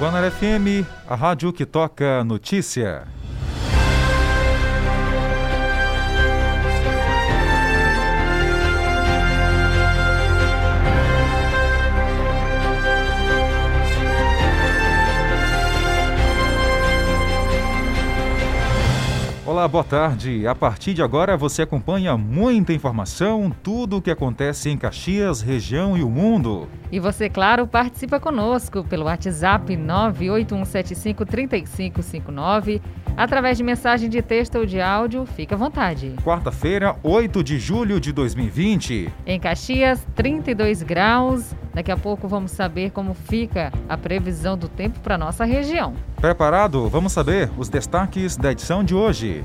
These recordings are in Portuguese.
Guanar FM, a rádio que toca notícia. Olá, boa tarde. A partir de agora você acompanha muita informação, tudo o que acontece em Caxias, região e o mundo. E você, claro, participa conosco pelo WhatsApp 981753559, através de mensagem de texto ou de áudio, fica à vontade. Quarta-feira, 8 de julho de 2020. Em Caxias, 32 graus. Daqui a pouco vamos saber como fica a previsão do tempo para nossa região. Preparado? Vamos saber os destaques da edição de hoje.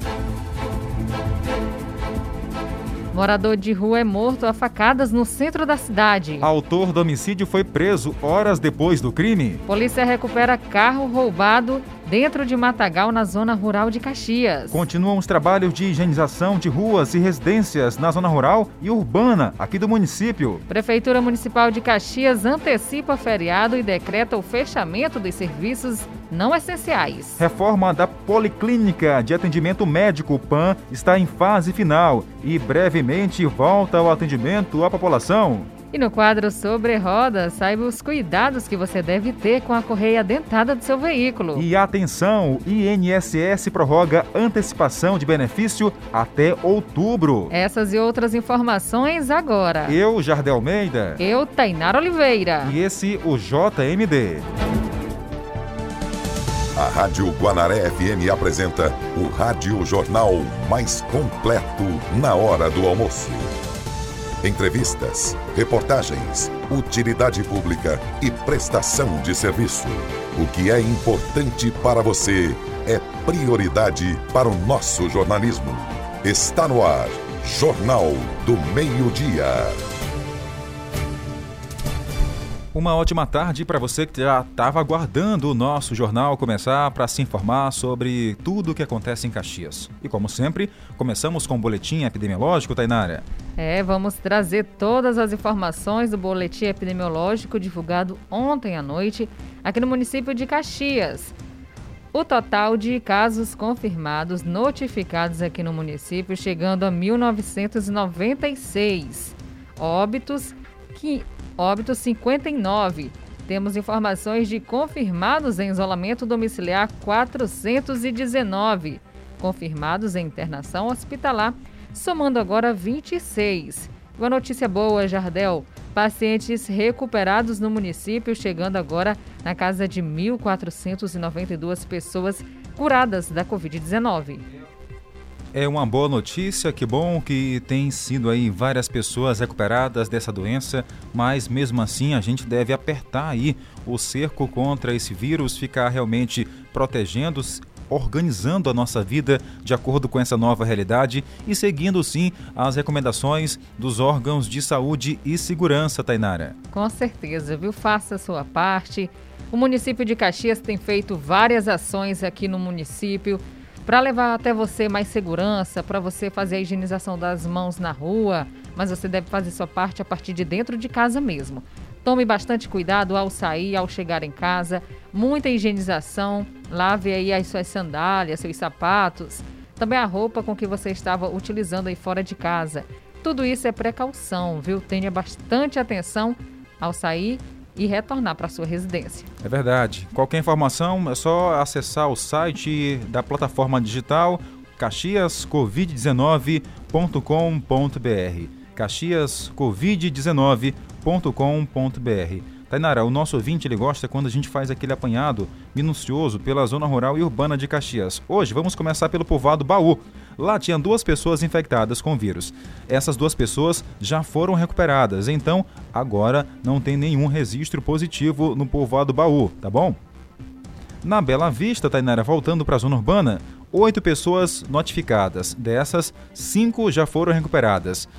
Morador de rua é morto a facadas no centro da cidade. Autor do homicídio foi preso horas depois do crime. Polícia recupera carro roubado dentro de Matagal, na zona rural de Caxias. Continuam os trabalhos de higienização de ruas e residências na zona rural e urbana aqui do município. Prefeitura Municipal de Caxias antecipa feriado e decreta o fechamento dos serviços não essenciais. Reforma da Policlínica de Atendimento Médico PAN está em fase final e brevemente volta ao atendimento à população. E no quadro Sobre Rodas, saiba os cuidados que você deve ter com a correia dentada do seu veículo. E atenção, o INSS prorroga antecipação de benefício até outubro. Essas e outras informações agora. Eu, Jardel Almeida. Eu, Tainara Oliveira. E esse, o JMD. A Rádio Guanaré FM apresenta o Rádio Jornal mais completo na hora do almoço entrevistas, reportagens, utilidade pública e prestação de serviço. O que é importante para você é prioridade para o nosso jornalismo. Está no ar, Jornal do Meio-Dia. Uma ótima tarde para você que já estava aguardando o nosso jornal começar para se informar sobre tudo o que acontece em Caxias. E como sempre, começamos com o boletim epidemiológico, Tainara. É, vamos trazer todas as informações do boletim epidemiológico divulgado ontem à noite aqui no município de Caxias. O total de casos confirmados notificados aqui no município chegando a 1996. Óbitos que óbitos 59. Temos informações de confirmados em isolamento domiciliar 419, confirmados em internação hospitalar, somando agora 26. Uma notícia boa, Jardel. Pacientes recuperados no município, chegando agora na casa de 1.492 pessoas curadas da Covid-19 é uma boa notícia, que bom que tem sido aí várias pessoas recuperadas dessa doença, mas mesmo assim a gente deve apertar aí o cerco contra esse vírus, ficar realmente protegendo organizando a nossa vida de acordo com essa nova realidade e seguindo sim as recomendações dos órgãos de saúde e segurança, Tainara. Com certeza, viu? Faça a sua parte. O município de Caxias tem feito várias ações aqui no município para levar até você mais segurança, para você fazer a higienização das mãos na rua, mas você deve fazer sua parte a partir de dentro de casa mesmo. Tome bastante cuidado ao sair, ao chegar em casa, muita higienização, lave aí as suas sandálias, seus sapatos, também a roupa com que você estava utilizando aí fora de casa. Tudo isso é precaução, viu? Tenha bastante atenção ao sair e retornar para sua residência. É verdade. Qualquer informação é só acessar o site da plataforma digital caxiascovid19.com.br. caxiascovid19.com.br. Tainara, o nosso ouvinte ele gosta quando a gente faz aquele apanhado minucioso pela zona rural e urbana de Caxias. Hoje vamos começar pelo povoado Baú. Lá tinham duas pessoas infectadas com vírus. Essas duas pessoas já foram recuperadas, então agora não tem nenhum registro positivo no povoado Baú, tá bom? Na Bela Vista, Tainara, voltando para a zona urbana, oito pessoas notificadas. Dessas, cinco já foram recuperadas.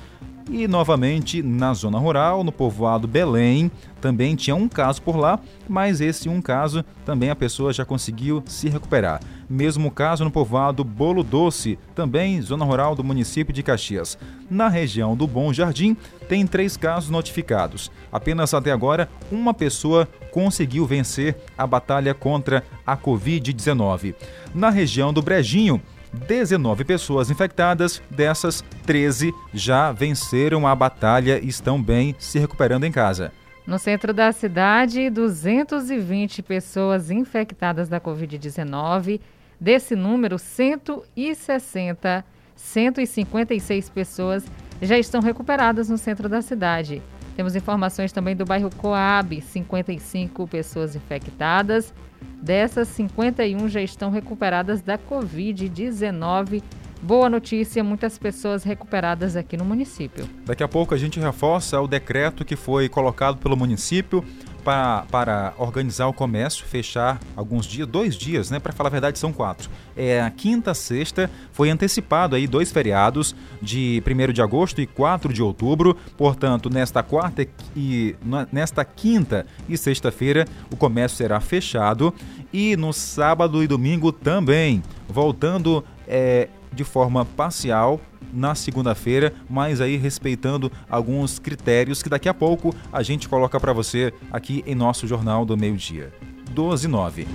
E novamente na zona rural, no povoado Belém, também tinha um caso por lá, mas esse um caso também a pessoa já conseguiu se recuperar. Mesmo caso no povoado Bolo Doce, também zona rural do município de Caxias. Na região do Bom Jardim, tem três casos notificados. Apenas até agora, uma pessoa conseguiu vencer a batalha contra a Covid-19. Na região do Brejinho, 19 pessoas infectadas, dessas 13 já venceram a batalha e estão bem se recuperando em casa. No centro da cidade, 220 pessoas infectadas da Covid-19. Desse número, 160, 156 pessoas já estão recuperadas no centro da cidade. Temos informações também do bairro Coab, 55 pessoas infectadas. Dessas, 51 já estão recuperadas da Covid-19. Boa notícia, muitas pessoas recuperadas aqui no município. Daqui a pouco a gente reforça o decreto que foi colocado pelo município para, organizar o comércio, fechar alguns dias, dois dias, né? Para falar a verdade, são quatro. É a quinta, sexta, foi antecipado aí dois feriados de 1 de agosto e 4 de outubro. Portanto, nesta quarta e nesta quinta e sexta-feira, o comércio será fechado. E no sábado e domingo também, voltando é, de forma parcial na segunda-feira, mas aí respeitando alguns critérios que daqui a pouco a gente coloca para você aqui em nosso Jornal do Meio-Dia. 12 9.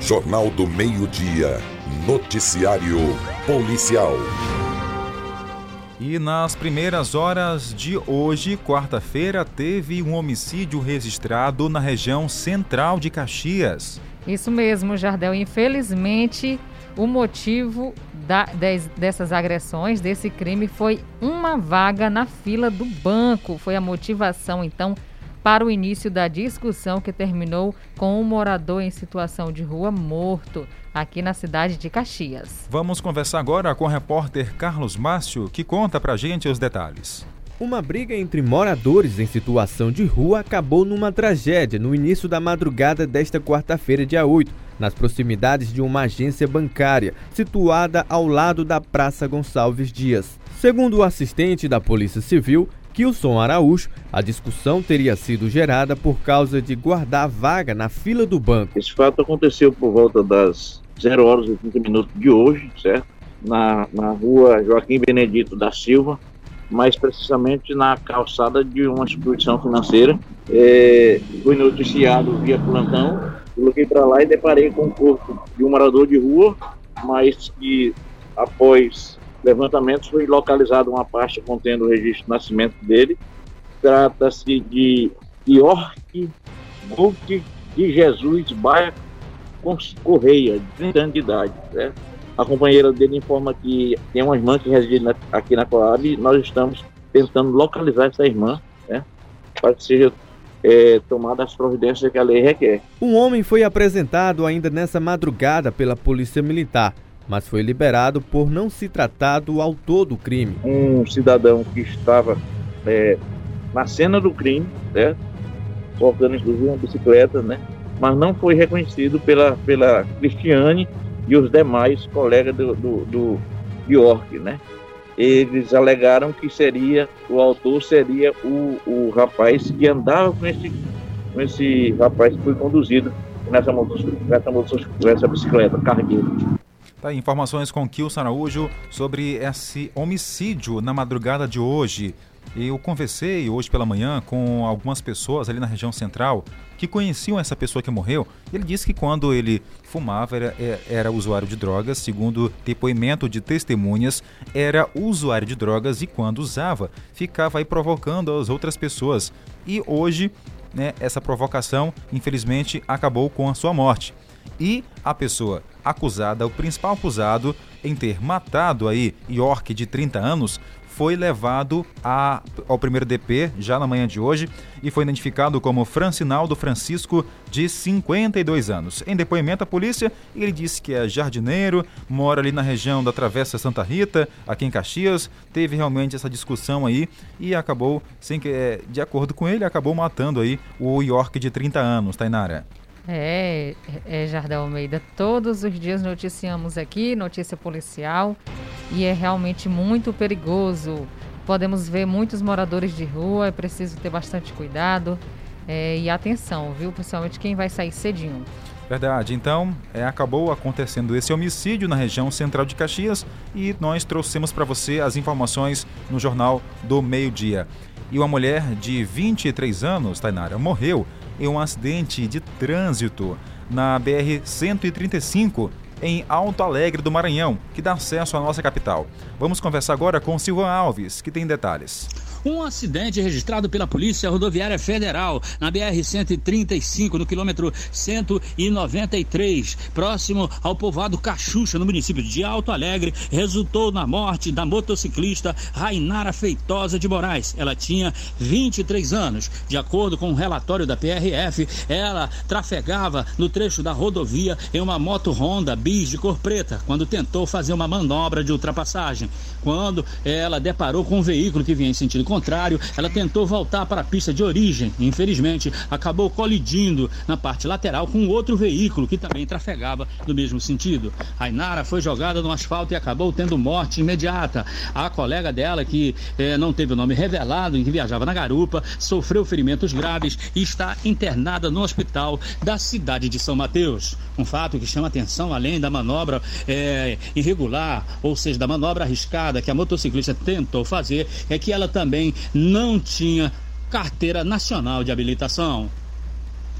Jornal do Meio-Dia. Noticiário Policial. E nas primeiras horas de hoje, quarta-feira, teve um homicídio registrado na região central de Caxias. Isso mesmo, Jardel. Infelizmente, o motivo da, des, dessas agressões, desse crime, foi uma vaga na fila do banco. Foi a motivação, então, para o início da discussão que terminou com um morador em situação de rua morto aqui na cidade de Caxias. Vamos conversar agora com o repórter Carlos Márcio, que conta pra gente os detalhes. Uma briga entre moradores em situação de rua acabou numa tragédia no início da madrugada desta quarta-feira, dia 8 nas proximidades de uma agência bancária situada ao lado da Praça Gonçalves Dias. Segundo o assistente da Polícia Civil, Kilson Araújo, a discussão teria sido gerada por causa de guardar vaga na fila do banco. Esse fato aconteceu por volta das 0 horas e 30 minutos de hoje, certo? Na, na rua Joaquim Benedito da Silva, mais precisamente na calçada de uma instituição financeira. É, foi noticiado via plantão Coloquei para lá e deparei com o corpo de um morador de rua, mas que após levantamentos foi localizado uma parte contendo o registro de nascimento dele. Trata-se de York Guck de Jesus Baia Correia, de 30 anos de idade. Certo? A companheira dele informa que tem uma irmã que reside aqui na Coab e nós estamos tentando localizar essa irmã, né, para que seja é, tomada as providências que a lei requer. Um homem foi apresentado ainda nessa madrugada pela Polícia Militar, mas foi liberado por não se tratar do autor do crime. Um cidadão que estava é, na cena do crime, certo? Portando inclusive uma bicicleta, né? Mas não foi reconhecido pela, pela Cristiane e os demais colegas do, do, do né? eles alegaram que seria o autor seria o, o rapaz que andava com esse, com esse rapaz que foi conduzido nessa, nessa, nessa bicicleta cargueira. Tá, informações com Kilson Araújo sobre esse homicídio na madrugada de hoje. Eu conversei hoje pela manhã com algumas pessoas ali na região central que conheciam essa pessoa que morreu. Ele disse que quando ele fumava era, é, era usuário de drogas, segundo depoimento de testemunhas, era usuário de drogas e quando usava ficava aí provocando as outras pessoas. E hoje, né, essa provocação, infelizmente, acabou com a sua morte. E a pessoa acusada, o principal acusado em ter matado aí York de 30 anos, foi levado a, ao primeiro DP já na manhã de hoje e foi identificado como Francinaldo Francisco, de 52 anos. Em depoimento à polícia, ele disse que é jardineiro, mora ali na região da Travessa Santa Rita, aqui em Caxias. Teve realmente essa discussão aí e acabou, sem que, é, de acordo com ele, acabou matando aí o York de 30 anos, Tainara. É, é, Jardel Almeida, todos os dias noticiamos aqui, notícia policial, e é realmente muito perigoso podemos ver muitos moradores de rua, é preciso ter bastante cuidado é, e atenção, viu? Principalmente quem vai sair cedinho. Verdade. Então, é, acabou acontecendo esse homicídio na região central de Caxias e nós trouxemos para você as informações no Jornal do Meio-Dia. E uma mulher de 23 anos, Tainara, morreu em um acidente de trânsito na BR-135 em Alto Alegre do Maranhão, que dá acesso à nossa capital. Vamos conversar agora com Silvan Alves, que tem detalhes. Um acidente registrado pela Polícia Rodoviária Federal na BR-135, no quilômetro 193, próximo ao povoado Cachucha, no município de Alto Alegre, resultou na morte da motociclista Rainara Feitosa de Moraes. Ela tinha 23 anos. De acordo com um relatório da PRF, ela trafegava no trecho da rodovia em uma moto Honda Bis de cor preta, quando tentou fazer uma manobra de ultrapassagem. Quando ela deparou com um veículo que vinha em sentido contrário, ela tentou voltar para a pista de origem e, infelizmente, acabou colidindo na parte lateral com outro veículo que também trafegava no mesmo sentido. Ainara foi jogada no asfalto e acabou tendo morte imediata. A colega dela, que eh, não teve o nome revelado, em que viajava na garupa, sofreu ferimentos graves e está internada no hospital da cidade de São Mateus. Um fato que chama atenção, além da manobra eh, irregular, ou seja, da manobra arriscada que a motociclista tentou fazer, é que ela também não tinha carteira nacional de habilitação.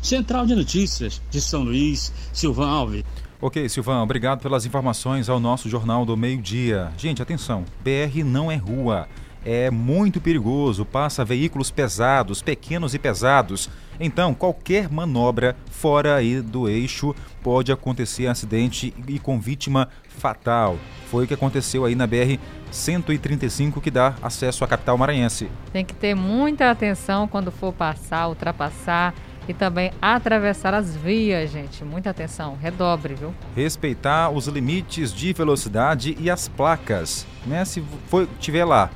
Central de Notícias de São Luís, Silvan Alves. Ok, Silvão, obrigado pelas informações ao nosso Jornal do Meio-Dia. Gente, atenção, BR não é rua. É muito perigoso, passa veículos pesados, pequenos e pesados. Então, qualquer manobra fora aí do eixo pode acontecer acidente e com vítima fatal. Foi o que aconteceu aí na BR 135 que dá acesso à capital maranhense. Tem que ter muita atenção quando for passar, ultrapassar e também atravessar as vias, gente. Muita atenção, redobre, viu? Respeitar os limites de velocidade e as placas, né? Se for tiver lá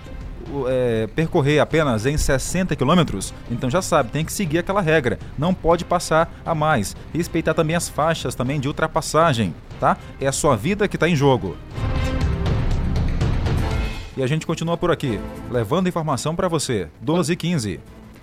é, percorrer apenas em 60 quilômetros, então já sabe, tem que seguir aquela regra. Não pode passar a mais. Respeitar também as faixas também de ultrapassagem, tá? É a sua vida que está em jogo. E a gente continua por aqui, levando informação para você. 12 e 15.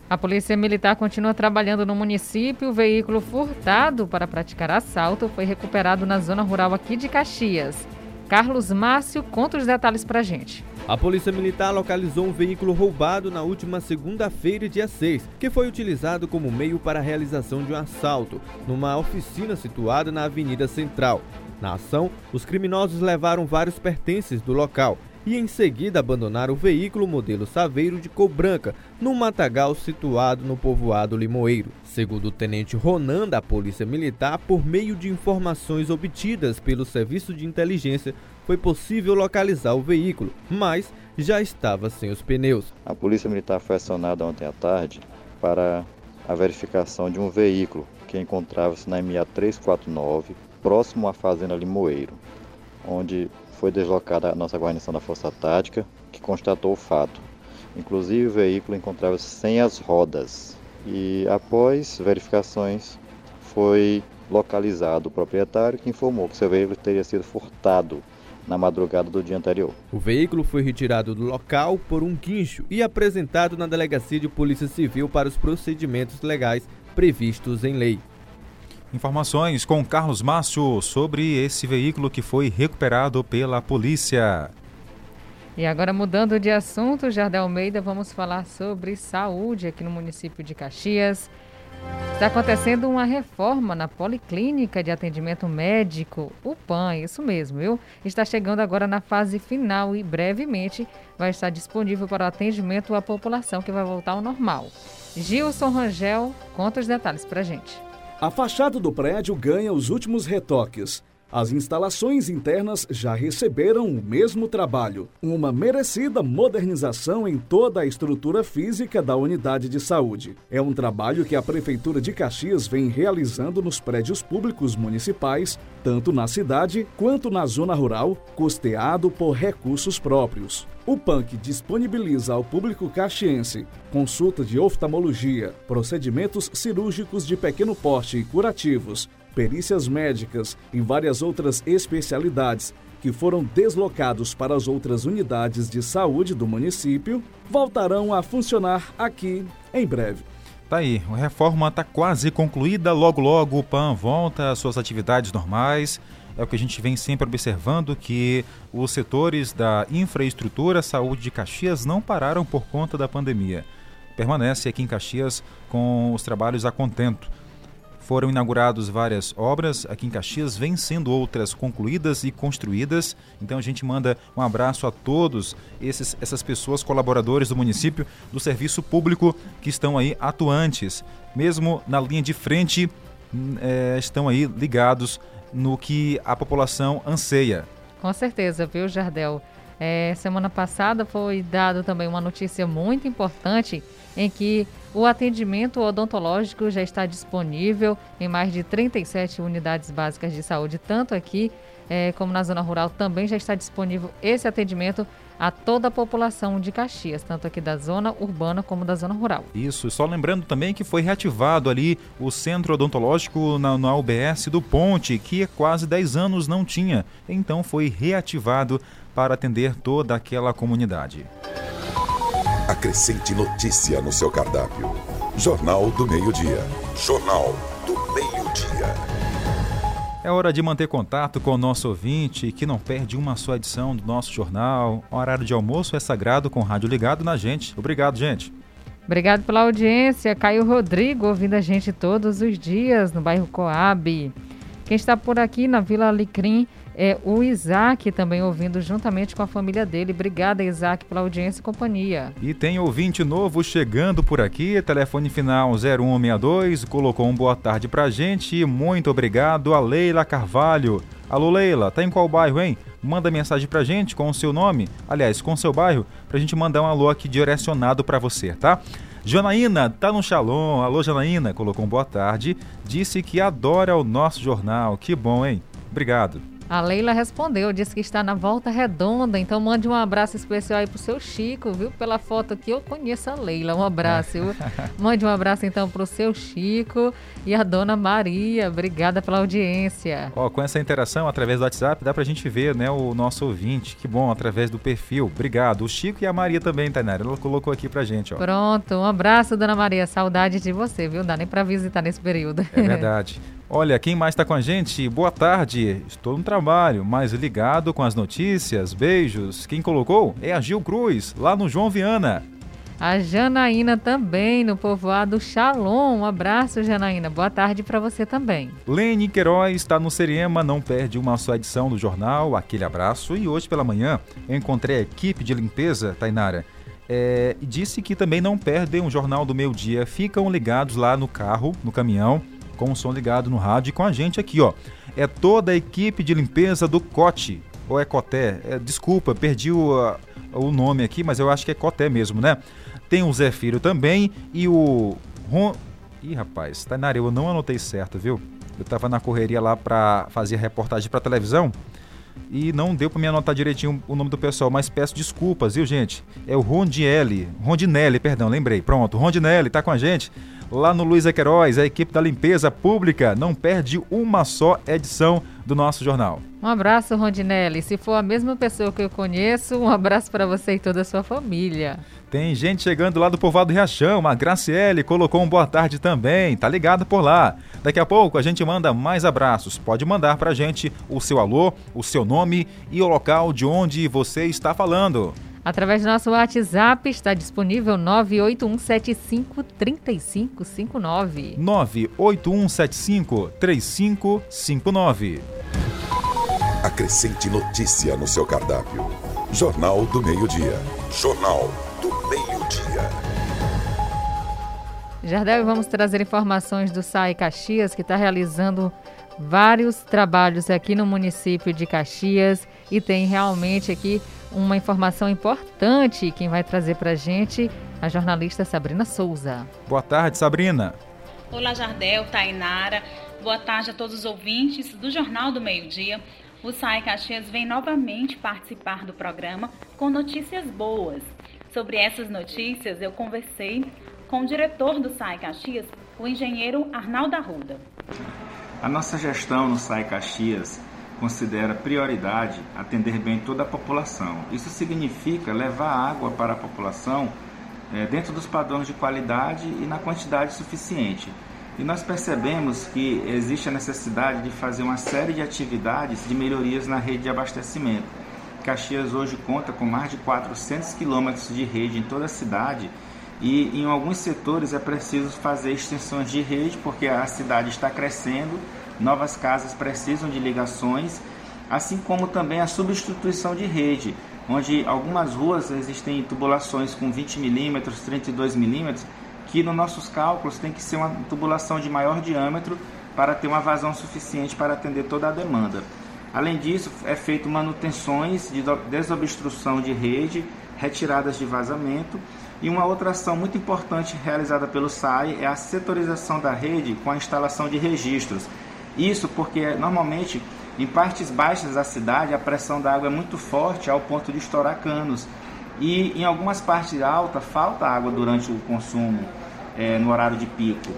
A Polícia Militar continua trabalhando no município. O veículo furtado para praticar assalto foi recuperado na zona rural aqui de Caxias. Carlos Márcio conta os detalhes para gente. A Polícia Militar localizou um veículo roubado na última segunda-feira, dia 6, que foi utilizado como meio para a realização de um assalto numa oficina situada na Avenida Central. Na ação, os criminosos levaram vários pertences do local e em seguida abandonaram o veículo modelo Saveiro de cor branca num matagal situado no povoado Limoeiro. Segundo o tenente Ronan da Polícia Militar, por meio de informações obtidas pelo Serviço de Inteligência, foi possível localizar o veículo, mas já estava sem os pneus. A Polícia Militar foi acionada ontem à tarde para a verificação de um veículo que encontrava-se na MA 349, próximo à Fazenda Limoeiro, onde foi deslocada a nossa guarnição da Força Tática, que constatou o fato. Inclusive, o veículo encontrava-se sem as rodas. E após verificações, foi localizado o proprietário que informou que seu veículo teria sido furtado na madrugada do dia anterior. O veículo foi retirado do local por um guincho e apresentado na Delegacia de Polícia Civil para os procedimentos legais previstos em lei. Informações com Carlos Márcio sobre esse veículo que foi recuperado pela polícia. E agora mudando de assunto, Jardel Almeida, vamos falar sobre saúde aqui no município de Caxias. Está acontecendo uma reforma na Policlínica de Atendimento Médico, o PAN, isso mesmo, viu? Está chegando agora na fase final e brevemente vai estar disponível para o atendimento à população que vai voltar ao normal. Gilson Rangel conta os detalhes para gente. A fachada do prédio ganha os últimos retoques. As instalações internas já receberam o mesmo trabalho, uma merecida modernização em toda a estrutura física da unidade de saúde. É um trabalho que a Prefeitura de Caxias vem realizando nos prédios públicos municipais, tanto na cidade quanto na zona rural, custeado por recursos próprios. O PANC disponibiliza ao público caxiense consulta de oftalmologia, procedimentos cirúrgicos de pequeno porte e curativos, perícias médicas e várias outras especialidades, que foram deslocados para as outras unidades de saúde do município voltarão a funcionar aqui em breve. Tá aí, a reforma está quase concluída, logo logo o PAN volta às suas atividades normais. É o que a gente vem sempre observando que os setores da infraestrutura, saúde de Caxias não pararam por conta da pandemia. Permanece aqui em Caxias com os trabalhos a contento. Foram inauguradas várias obras aqui em Caxias, vem sendo outras concluídas e construídas. Então a gente manda um abraço a todos esses, essas pessoas, colaboradores do município, do serviço público que estão aí atuantes, mesmo na linha de frente, é, estão aí ligados no que a população anseia. Com certeza, viu, Jardel? É, semana passada foi dado também uma notícia muito importante em que o atendimento odontológico já está disponível em mais de 37 unidades básicas de saúde, tanto aqui é, como na zona rural também já está disponível esse atendimento a toda a população de Caxias, tanto aqui da zona urbana como da zona rural. Isso, só lembrando também que foi reativado ali o centro odontológico na, na UBS do Ponte, que há quase 10 anos não tinha, então foi reativado para atender toda aquela comunidade. Acrescente notícia no seu cardápio. Jornal do Meio-Dia. Jornal do Meio-Dia. É hora de manter contato com o nosso ouvinte que não perde uma só edição do nosso jornal. O horário de almoço é sagrado com o rádio ligado na gente. Obrigado, gente. Obrigado pela audiência. Caio Rodrigo ouvindo a gente todos os dias no bairro Coab. Quem está por aqui na Vila Alecrim é o Isaac também ouvindo juntamente com a família dele. Obrigada, Isaac, pela audiência e companhia. E tem ouvinte novo chegando por aqui, telefone final 0162, colocou um boa tarde pra gente. Muito obrigado a Leila Carvalho. Alô, Leila, tá em qual bairro, hein? Manda mensagem pra gente com o seu nome, aliás, com o seu bairro, pra gente mandar um alô aqui direcionado para você, tá? Janaína, tá no Shalom. Alô, Janaína, colocou um boa tarde. Disse que adora o nosso jornal. Que bom, hein? Obrigado. A Leila respondeu, disse que está na volta redonda, então mande um abraço especial aí pro seu Chico, viu? Pela foto aqui eu conheço a Leila. Um abraço, viu? Mande um abraço então pro seu Chico e a dona Maria. Obrigada pela audiência. Ó, com essa interação através do WhatsApp, dá pra gente ver, né, o nosso ouvinte. Que bom, através do perfil. Obrigado. O Chico e a Maria também, Tainara. Ela colocou aqui pra gente, ó. Pronto, um abraço, dona Maria. Saudade de você, viu? Não dá nem pra visitar nesse período. É verdade. Olha, quem mais está com a gente? Boa tarde. Estou no trabalho, mas ligado com as notícias. Beijos. Quem colocou é a Gil Cruz, lá no João Viana. A Janaína também, no povoado Shalom. Um abraço, Janaína. Boa tarde para você também. Lene Queiroz está no Seriema, não perde uma só edição do jornal. Aquele abraço. E hoje pela manhã encontrei a equipe de limpeza, Tainara. É, e disse que também não perdem um jornal do meio dia. Ficam ligados lá no carro, no caminhão com o som ligado no rádio e com a gente aqui, ó. É toda a equipe de limpeza do Cote, ou é Coté? É, desculpa, perdi o, o nome aqui, mas eu acho que é Coté mesmo, né? Tem o Zé Filho também e o Ron... Ih, rapaz, Tainara, eu não anotei certo, viu? Eu tava na correria lá pra fazer reportagem pra televisão e não deu para me anotar direitinho o nome do pessoal, mas peço desculpas, viu, gente? É o Rondinelli, Rondinelli, perdão, lembrei. Pronto, Rondinelli tá com a gente lá no Luiz Queiroz, a equipe da limpeza pública não perde uma só edição do nosso jornal. Um abraço, Rondinelli. Se for a mesma pessoa que eu conheço, um abraço para você e toda a sua família. Tem gente chegando lá do Povoado Riachão. A Graciele colocou um boa tarde também. Tá ligado por lá. Daqui a pouco a gente manda mais abraços. Pode mandar pra gente o seu alô, o seu nome e o local de onde você está falando. Através do nosso WhatsApp está disponível 981753559. 981753559. Acrescente notícia no seu cardápio. Jornal do Meio-Dia. Jornal do Meio-Dia. Jardel, vamos trazer informações do SAI Caxias, que está realizando vários trabalhos aqui no município de Caxias e tem realmente aqui uma informação importante. Quem vai trazer para a gente a jornalista Sabrina Souza. Boa tarde, Sabrina. Olá, Jardel, Tainara. Boa tarde a todos os ouvintes do Jornal do Meio Dia. O SAI Caxias vem novamente participar do programa com notícias boas. Sobre essas notícias, eu conversei com o diretor do SAI Caxias, o engenheiro Arnaldo Arruda. A nossa gestão no SAI Caxias considera prioridade atender bem toda a população. Isso significa levar água para a população é, dentro dos padrões de qualidade e na quantidade suficiente. E nós percebemos que existe a necessidade de fazer uma série de atividades de melhorias na rede de abastecimento. Caxias hoje conta com mais de 400 quilômetros de rede em toda a cidade e em alguns setores é preciso fazer extensões de rede porque a cidade está crescendo, novas casas precisam de ligações, assim como também a substituição de rede, onde algumas ruas existem tubulações com 20 milímetros, 32 milímetros, que nos nossos cálculos tem que ser uma tubulação de maior diâmetro para ter uma vazão suficiente para atender toda a demanda. Além disso, é feito manutenções de desobstrução de rede, retiradas de vazamento e uma outra ação muito importante realizada pelo SAI é a setorização da rede com a instalação de registros. Isso porque normalmente em partes baixas da cidade a pressão da água é muito forte ao ponto de estourar canos e em algumas partes altas falta água durante o consumo é, no horário de pico.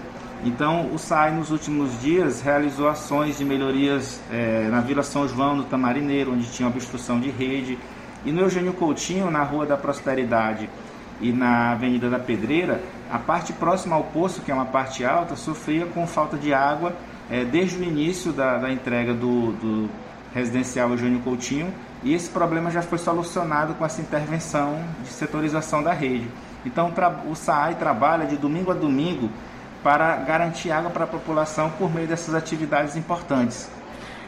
Então, o SAI, nos últimos dias, realizou ações de melhorias é, na Vila São João, no Tamarineiro, onde tinha obstrução de rede, e no Eugênio Coutinho, na Rua da Prosperidade e na Avenida da Pedreira, a parte próxima ao poço, que é uma parte alta, sofria com falta de água é, desde o início da, da entrega do, do residencial Eugênio Coutinho, e esse problema já foi solucionado com essa intervenção de setorização da rede. Então, o SAI trabalha de domingo a domingo para garantir água para a população por meio dessas atividades importantes.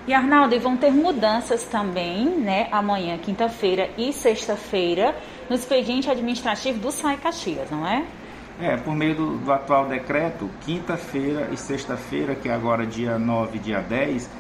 E Arnaldo, e vão ter mudanças também, né, amanhã, quinta-feira e sexta-feira, no expediente administrativo do SAI Caxias, não é? É, por meio do, do atual decreto, quinta-feira e sexta-feira, que é agora dia 9 e dia 10,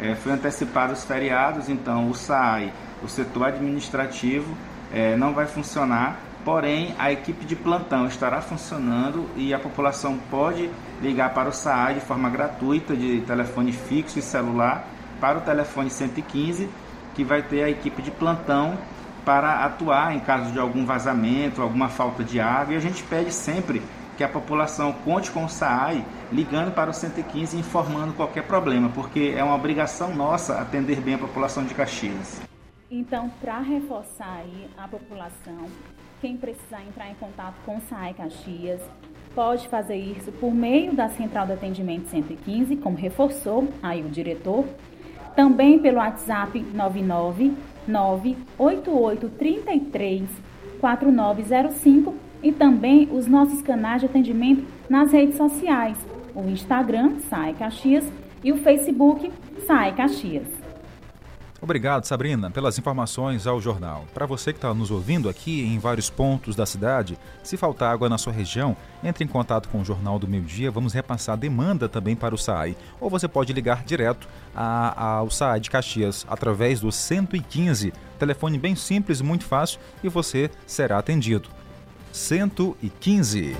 é, foi antecipado os feriados, então o SAI, o setor administrativo, é, não vai funcionar Porém, a equipe de plantão estará funcionando e a população pode ligar para o SAAI de forma gratuita de telefone fixo e celular para o telefone 115, que vai ter a equipe de plantão para atuar em caso de algum vazamento, alguma falta de água. E a gente pede sempre que a população conte com o SAAI ligando para o 115 e informando qualquer problema, porque é uma obrigação nossa atender bem a população de Caxias. Então, para reforçar aí a população, quem precisar entrar em contato com o SAI Caxias pode fazer isso por meio da Central de Atendimento 115, como reforçou aí o diretor, também pelo WhatsApp 99988334905 e também os nossos canais de atendimento nas redes sociais, o Instagram SAI Caxias e o Facebook SAI Caxias. Obrigado, Sabrina, pelas informações ao jornal. Para você que está nos ouvindo aqui em vários pontos da cidade, se faltar água na sua região, entre em contato com o Jornal do Meio Dia, vamos repassar a demanda também para o SAI. Ou você pode ligar direto ao SAI de Caxias através do 115, telefone bem simples, muito fácil e você será atendido. 115.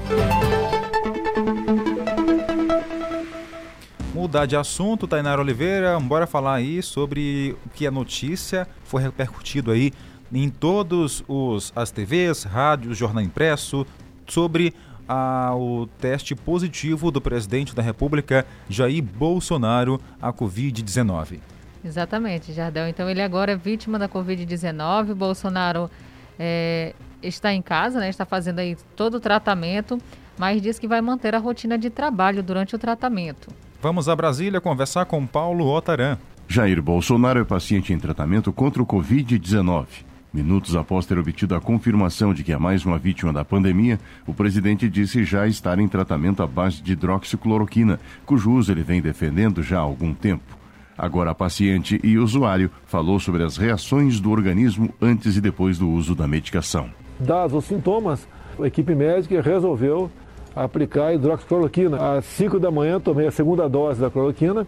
Mudar de assunto, Tainara Oliveira, bora falar aí sobre o que a notícia foi repercutido aí em todos os as TVs, rádios, jornal impresso sobre a, o teste positivo do presidente da República Jair Bolsonaro à Covid-19. Exatamente, Jardel. Então ele agora é vítima da Covid-19. Bolsonaro é, está em casa, né? Está fazendo aí todo o tratamento, mas diz que vai manter a rotina de trabalho durante o tratamento. Vamos a Brasília conversar com Paulo Otaran. Jair Bolsonaro é paciente em tratamento contra o Covid-19. Minutos após ter obtido a confirmação de que é mais uma vítima da pandemia, o presidente disse já estar em tratamento à base de hidroxicloroquina, cujo uso ele vem defendendo já há algum tempo. Agora, a paciente e usuário falou sobre as reações do organismo antes e depois do uso da medicação. Dados os sintomas, a equipe médica resolveu aplicar hidroxicloroquina. Às 5 da manhã tomei a segunda dose da cloroquina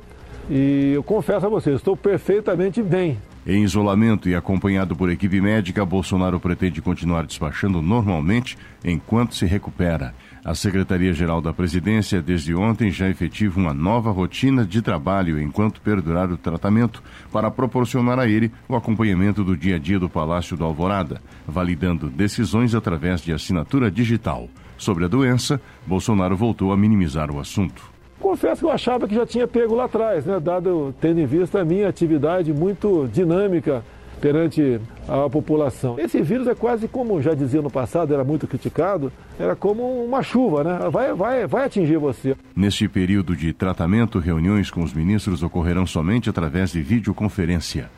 e eu confesso a vocês, estou perfeitamente bem. Em isolamento e acompanhado por equipe médica, Bolsonaro pretende continuar despachando normalmente enquanto se recupera. A Secretaria-Geral da Presidência, desde ontem, já efetiva uma nova rotina de trabalho enquanto perdurar o tratamento, para proporcionar a ele o acompanhamento do dia a dia do Palácio do Alvorada, validando decisões através de assinatura digital. Sobre a doença, Bolsonaro voltou a minimizar o assunto. Confesso que eu achava que já tinha pego lá atrás, né? dado tendo em vista a minha atividade muito dinâmica perante a população. Esse vírus é quase como, já dizia no passado, era muito criticado, era como uma chuva, né? Vai, vai, vai atingir você. Neste período de tratamento, reuniões com os ministros ocorrerão somente através de videoconferência.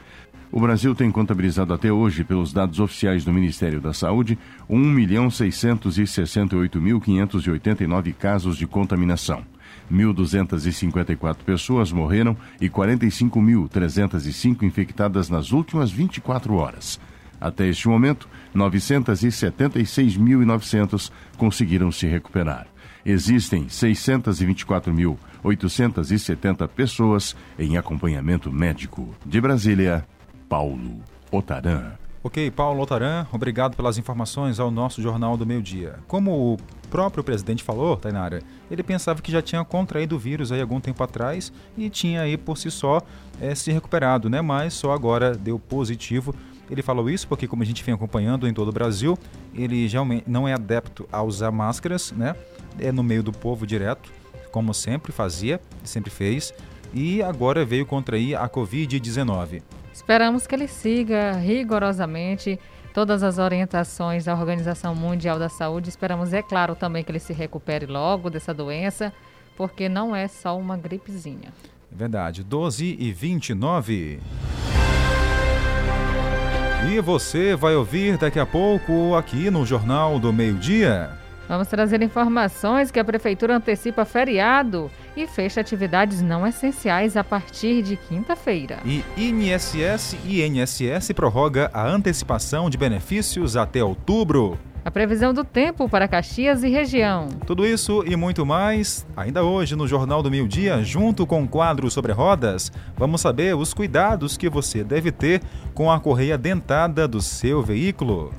O Brasil tem contabilizado até hoje, pelos dados oficiais do Ministério da Saúde, 1.668.589 casos de contaminação. 1.254 pessoas morreram e 45.305 infectadas nas últimas 24 horas. Até este momento, 976.900 conseguiram se recuperar. Existem 624.870 pessoas em acompanhamento médico. De Brasília, Paulo Otaran. Ok, Paulo Otaran, obrigado pelas informações ao nosso Jornal do Meio Dia. Como o próprio presidente falou, Tainara, ele pensava que já tinha contraído o vírus aí algum tempo atrás e tinha aí por si só é, se recuperado, né? Mas só agora deu positivo. Ele falou isso porque, como a gente vem acompanhando em todo o Brasil, ele já não é adepto a usar máscaras, né? É no meio do povo direto, como sempre fazia, sempre fez, e agora veio contrair a Covid-19. Esperamos que ele siga rigorosamente todas as orientações da Organização Mundial da Saúde. Esperamos, é claro, também que ele se recupere logo dessa doença, porque não é só uma gripezinha. É verdade. 12 e 29. E você vai ouvir daqui a pouco aqui no Jornal do Meio Dia. Vamos trazer informações que a Prefeitura antecipa feriado e fecha atividades não essenciais a partir de quinta-feira. E INSS e INSS prorroga a antecipação de benefícios até outubro. A previsão do tempo para Caxias e região. Tudo isso e muito mais, ainda hoje no Jornal do Meio Dia, junto com o quadro sobre rodas, vamos saber os cuidados que você deve ter com a correia dentada do seu veículo.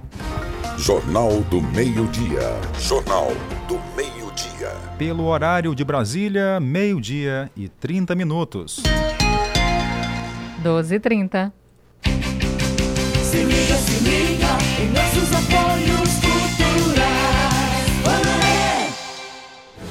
Jornal do Meio-Dia. Jornal do Meio-Dia. Pelo horário de Brasília, meio-dia e 30 minutos. 12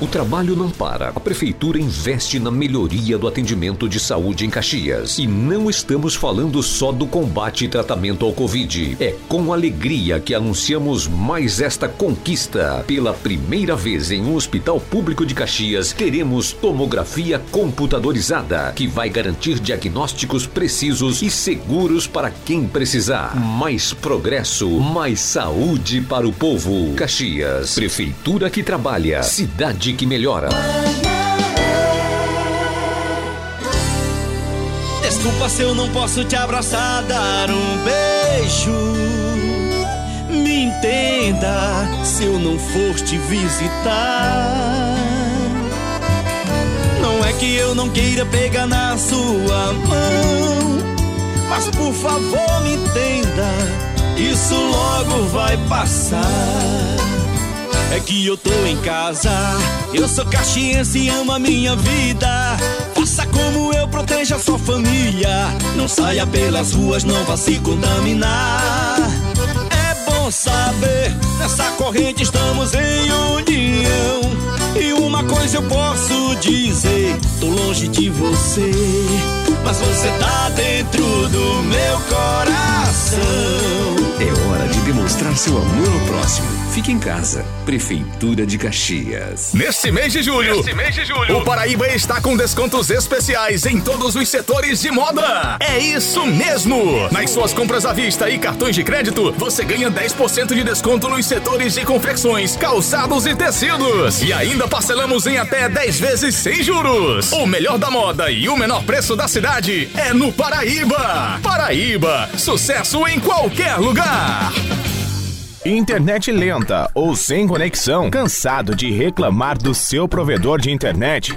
O trabalho não para. A prefeitura investe na melhoria do atendimento de saúde em Caxias. E não estamos falando só do combate e tratamento ao Covid. É com alegria que anunciamos mais esta conquista. Pela primeira vez em um hospital público de Caxias, teremos tomografia computadorizada, que vai garantir diagnósticos precisos e seguros para quem precisar. Mais progresso, mais saúde para o povo. Caxias, prefeitura que trabalha, cidade que melhora. Desculpa se eu não posso te abraçar, dar um beijo. Me entenda se eu não for te visitar. Não é que eu não queira pegar na sua mão, mas por favor me entenda, isso logo vai passar. É que eu tô em casa, eu sou caxiense e amo a minha vida. Faça como eu, proteja sua família. Não saia pelas ruas, não vá se contaminar. É bom saber, nessa corrente estamos em união. E uma coisa eu posso dizer: tô longe de você, mas você tá dentro do meu coração. É hora de demonstrar seu amor ao próximo. Fique em casa. Prefeitura de Caxias. Neste mês de julho, Neste mês de julho, o Paraíba está com descontos especiais em todos os setores de moda. É isso mesmo! Nas suas compras à vista e cartões de crédito, você ganha 10% de desconto nos setores de confecções, calçados e tecidos. E ainda parcelamos em até 10 vezes sem juros. O melhor da moda e o menor preço da cidade é no Paraíba. Paraíba, sucesso em qualquer lugar. Internet lenta ou sem conexão? Cansado de reclamar do seu provedor de internet?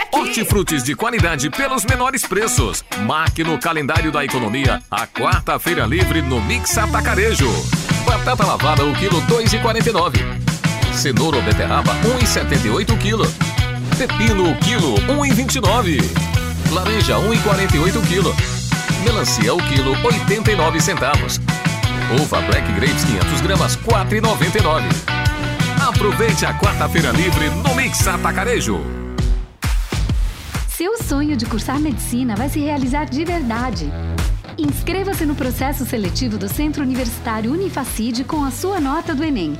aqui. Hortifrutis de qualidade pelos menores preços. Marque no calendário da economia a quarta-feira livre no Mix Atacarejo. Batata lavada o quilo 2,49. Cenoura ou beterraba 1,78 quilo. Pepino o quilo 1,29. Laranja 1,48 quilo. Melancia o quilo 89 centavos. Uva Black Grapes 500 gramas 4,99. Aproveite a quarta-feira livre no Mix Atacarejo. Seu sonho de cursar medicina vai se realizar de verdade. Inscreva-se no processo seletivo do Centro Universitário Unifacide com a sua nota do Enem.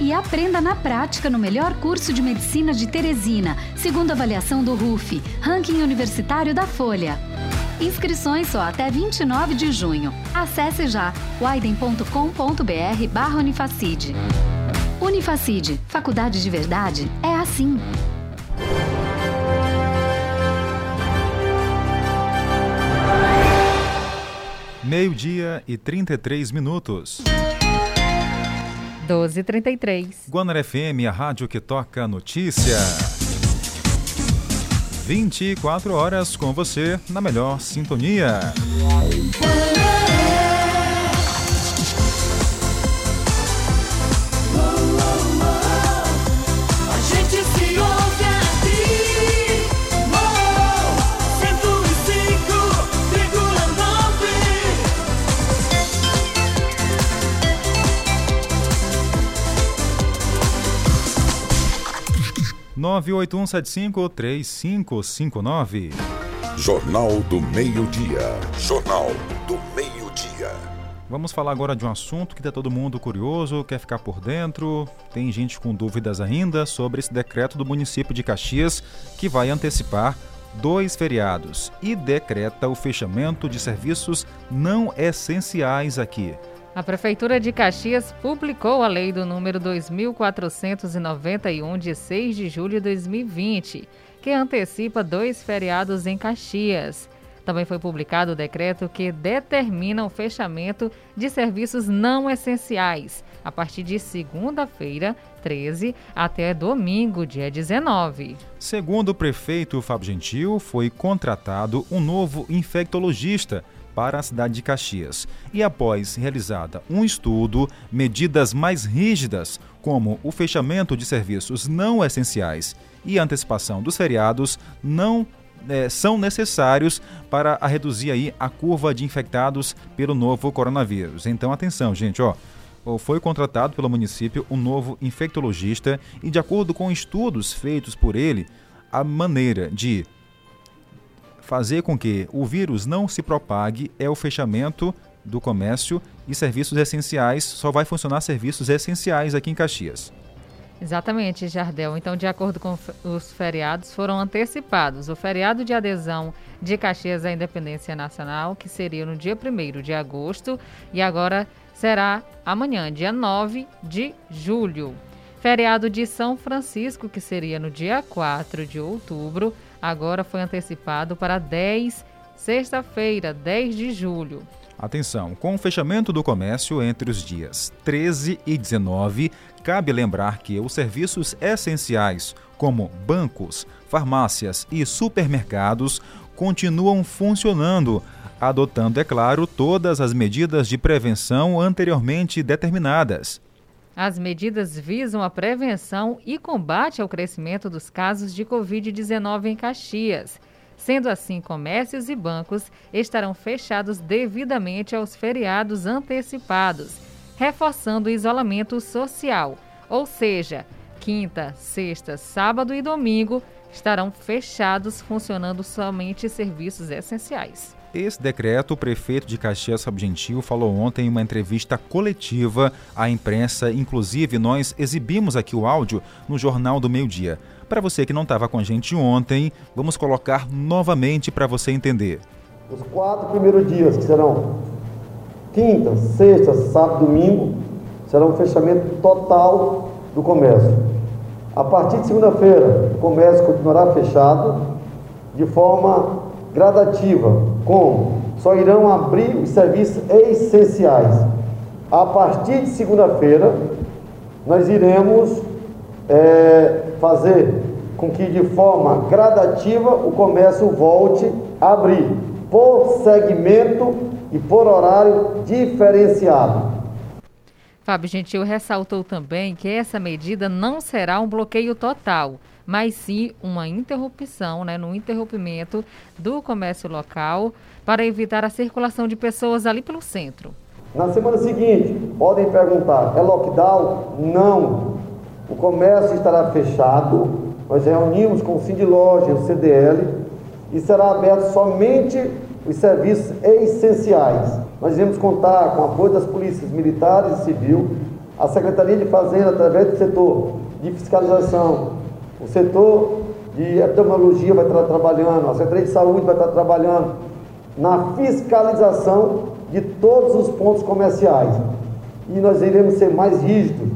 E aprenda na prática no melhor curso de medicina de Teresina, segundo avaliação do RUF, ranking universitário da Folha. Inscrições só até 29 de junho. Acesse já widen.com.br barra Unifacide. Unifacide, faculdade de verdade, é assim. Meio-dia e 33 minutos. 12h33. Guanar FM, a rádio que toca notícia. 24 horas com você na melhor sintonia. 981753559. Jornal do Meio-Dia. Jornal do Meio-Dia. Vamos falar agora de um assunto que está todo mundo curioso, quer ficar por dentro. Tem gente com dúvidas ainda sobre esse decreto do município de Caxias que vai antecipar dois feriados e decreta o fechamento de serviços não essenciais aqui. A Prefeitura de Caxias publicou a lei do número 2491 de 6 de julho de 2020, que antecipa dois feriados em Caxias. Também foi publicado o decreto que determina o fechamento de serviços não essenciais a partir de segunda-feira, 13, até domingo, dia 19. Segundo o prefeito Fábio Gentil, foi contratado um novo infectologista para a cidade de Caxias. E após realizada um estudo, medidas mais rígidas, como o fechamento de serviços não essenciais e a antecipação dos feriados, não eh, são necessários para a reduzir aí a curva de infectados pelo novo coronavírus. Então atenção, gente, ó. Foi contratado pelo município um novo infectologista e, de acordo com estudos feitos por ele, a maneira de fazer com que o vírus não se propague é o fechamento do comércio e serviços essenciais. Só vai funcionar serviços essenciais aqui em Caxias. Exatamente, Jardel. Então, de acordo com os feriados, foram antecipados. O feriado de adesão de Caxias à Independência Nacional, que seria no dia 1 de agosto, e agora será amanhã, dia 9 de julho. Feriado de São Francisco, que seria no dia 4 de outubro, agora foi antecipado para 10, sexta-feira, 10 de julho. Atenção, com o fechamento do comércio entre os dias 13 e 19, cabe lembrar que os serviços essenciais, como bancos, farmácias e supermercados, continuam funcionando, adotando, é claro, todas as medidas de prevenção anteriormente determinadas. As medidas visam a prevenção e combate ao crescimento dos casos de Covid-19 em Caxias. Sendo assim, comércios e bancos estarão fechados devidamente aos feriados antecipados, reforçando o isolamento social. Ou seja, quinta, sexta, sábado e domingo estarão fechados, funcionando somente serviços essenciais. Esse decreto, o prefeito de Caxias Fábio Gentil falou ontem em uma entrevista coletiva à imprensa. Inclusive, nós exibimos aqui o áudio no Jornal do Meio Dia. Para você que não estava com a gente ontem, vamos colocar novamente para você entender. Os quatro primeiros dias, que serão quinta, sexta, sábado, domingo, será um fechamento total do comércio. A partir de segunda-feira, o comércio continuará fechado de forma gradativa, como só irão abrir os serviços essenciais. A partir de segunda-feira, nós iremos é, fazer com que de forma gradativa o comércio volte a abrir, por segmento e por horário diferenciado. Fábio Gentil ressaltou também que essa medida não será um bloqueio total, mas sim uma interrupção, né, no interrompimento do comércio local para evitar a circulação de pessoas ali pelo centro. Na semana seguinte, podem perguntar: é lockdown? Não. O comércio estará fechado. Nós reunimos com o Cindy Loja o CDL e será aberto somente os serviços essenciais. Nós iremos contar com o apoio das polícias militares e civil, a Secretaria de Fazenda, através do setor de fiscalização, o setor de epidemiologia vai estar trabalhando, a Secretaria de Saúde vai estar trabalhando na fiscalização de todos os pontos comerciais. E nós iremos ser mais rígidos.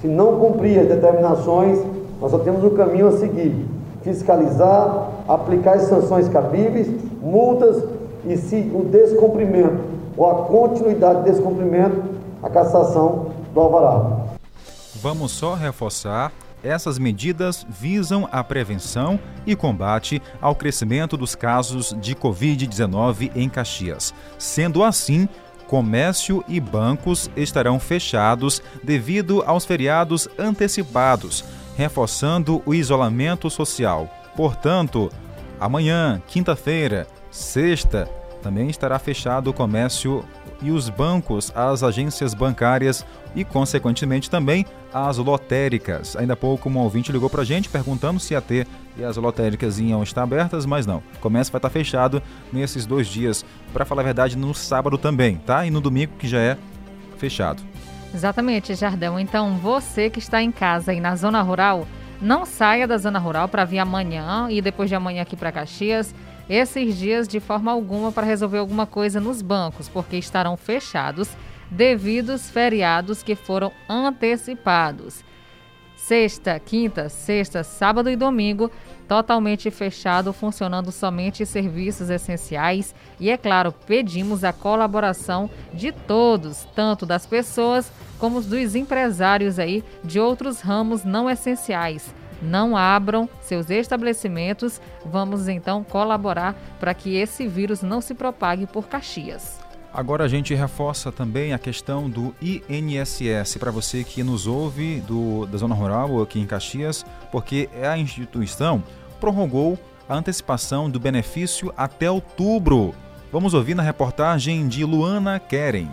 Se não cumprir as determinações, nós só temos um caminho a seguir: fiscalizar, aplicar as sanções cabíveis, multas e se o descumprimento ou a continuidade desse cumprimento, a cassação do alvará. Vamos só reforçar essas medidas visam a prevenção e combate ao crescimento dos casos de Covid-19 em Caxias. Sendo assim, comércio e bancos estarão fechados devido aos feriados antecipados, reforçando o isolamento social. Portanto, amanhã, quinta-feira, sexta, também estará fechado o comércio e os bancos, as agências bancárias e, consequentemente, também as lotéricas. Ainda há pouco um ouvinte ligou para a gente perguntando se a T e as lotéricas iam estar abertas, mas não. O comércio vai estar fechado nesses dois dias, para falar a verdade, no sábado também, tá? E no domingo, que já é fechado. Exatamente, Jardão. Então, você que está em casa e na zona rural, não saia da zona rural para vir amanhã e depois de amanhã aqui para Caxias esses dias de forma alguma para resolver alguma coisa nos bancos, porque estarão fechados devido aos feriados que foram antecipados. Sexta, quinta, sexta, sábado e domingo, totalmente fechado, funcionando somente serviços essenciais. E é claro, pedimos a colaboração de todos, tanto das pessoas como dos empresários aí de outros ramos não essenciais não abram seus estabelecimentos. Vamos então colaborar para que esse vírus não se propague por Caxias. Agora a gente reforça também a questão do INSS para você que nos ouve do, da Zona Rural ou aqui em Caxias, porque a instituição prorrogou a antecipação do benefício até outubro. Vamos ouvir na reportagem de Luana Keren.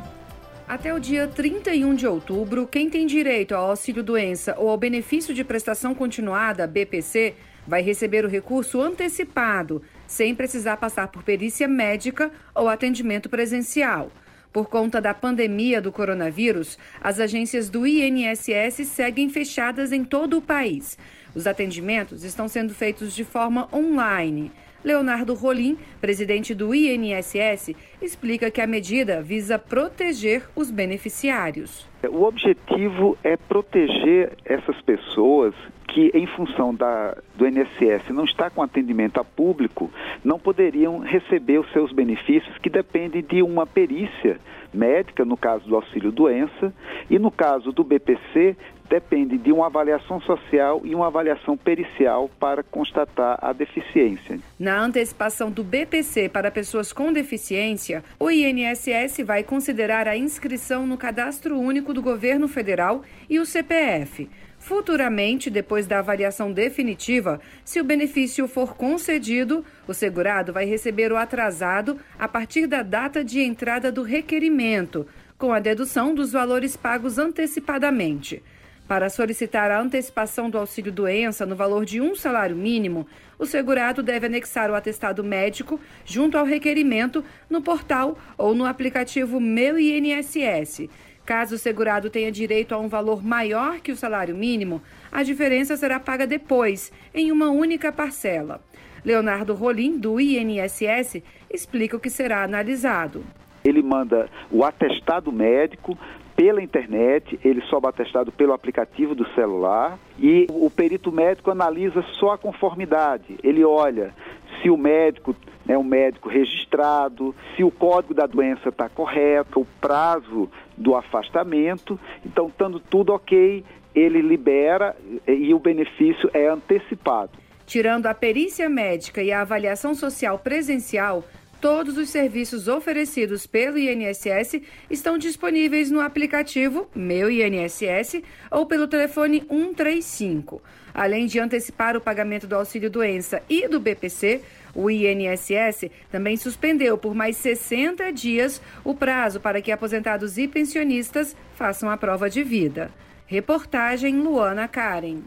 Até o dia 31 de outubro, quem tem direito ao auxílio-doença ou ao benefício de prestação continuada, BPC, vai receber o recurso antecipado, sem precisar passar por perícia médica ou atendimento presencial. Por conta da pandemia do coronavírus, as agências do INSS seguem fechadas em todo o país. Os atendimentos estão sendo feitos de forma online. Leonardo Rolim, presidente do INSS, explica que a medida visa proteger os beneficiários. O objetivo é proteger essas pessoas que, em função da, do INSS não estar com atendimento a público, não poderiam receber os seus benefícios que dependem de uma perícia médica, no caso do auxílio doença, e no caso do BPC, depende de uma avaliação social e uma avaliação pericial para constatar a deficiência. Na antecipação do BPC para pessoas com deficiência, o INSS vai considerar a inscrição no Cadastro Único do Governo Federal e o CPF. Futuramente, depois da avaliação definitiva, se o benefício for concedido, o segurado vai receber o atrasado a partir da data de entrada do requerimento, com a dedução dos valores pagos antecipadamente. Para solicitar a antecipação do auxílio doença no valor de um salário mínimo, o segurado deve anexar o atestado médico junto ao requerimento no portal ou no aplicativo Meu INSS. Caso o segurado tenha direito a um valor maior que o salário mínimo, a diferença será paga depois, em uma única parcela. Leonardo Rolim, do INSS, explica o que será analisado. Ele manda o atestado médico pela internet, ele sobe atestado pelo aplicativo do celular e o perito médico analisa só a conformidade. Ele olha se o médico é um médico registrado, se o código da doença está correto, o prazo do afastamento. Então, estando tudo ok, ele libera e o benefício é antecipado. Tirando a perícia médica e a avaliação social presencial, todos os serviços oferecidos pelo INSS estão disponíveis no aplicativo Meu INSS ou pelo telefone 135. Além de antecipar o pagamento do auxílio doença e do BPC, o INSS também suspendeu por mais 60 dias o prazo para que aposentados e pensionistas façam a prova de vida. Reportagem Luana Karen.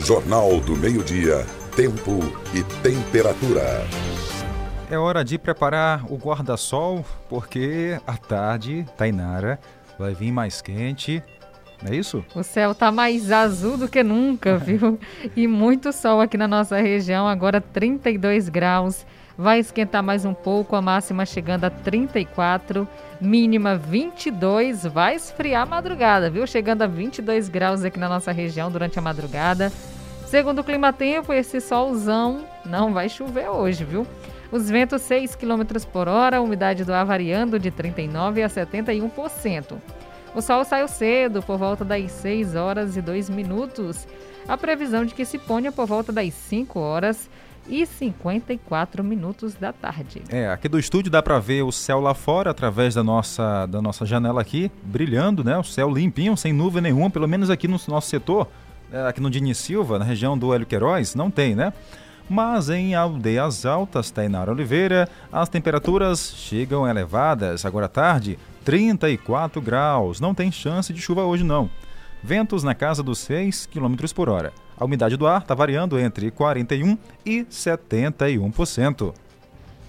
Jornal do Meio-Dia, Tempo e Temperatura. É hora de preparar o guarda-sol, porque à tarde, Tainara, vai vir mais quente. Não é isso? O céu tá mais azul do que nunca, viu? E muito sol aqui na nossa região, agora 32 graus. Vai esquentar mais um pouco, a máxima chegando a 34, mínima 22. Vai esfriar a madrugada, viu? Chegando a 22 graus aqui na nossa região durante a madrugada. Segundo o Clima Tempo, esse solzão não vai chover hoje, viu? Os ventos 6 km por hora, a umidade do ar variando de 39% a 71%. O sol saiu cedo, por volta das 6 horas e 2 minutos. A previsão de que se ponha por volta das 5 horas e 54 minutos da tarde. É, aqui do estúdio dá para ver o céu lá fora através da nossa, da nossa janela aqui, brilhando, né? O céu limpinho, sem nuvem nenhuma, pelo menos aqui no nosso setor, é, aqui no Dini Silva, na região do Hélio Queiroz, não tem, né? Mas em aldeias altas, Tainara Oliveira, as temperaturas chegam elevadas. Agora à tarde, 34 graus. Não tem chance de chuva hoje não. Ventos na casa dos 6 km por hora. A umidade do ar está variando entre 41% e 71%.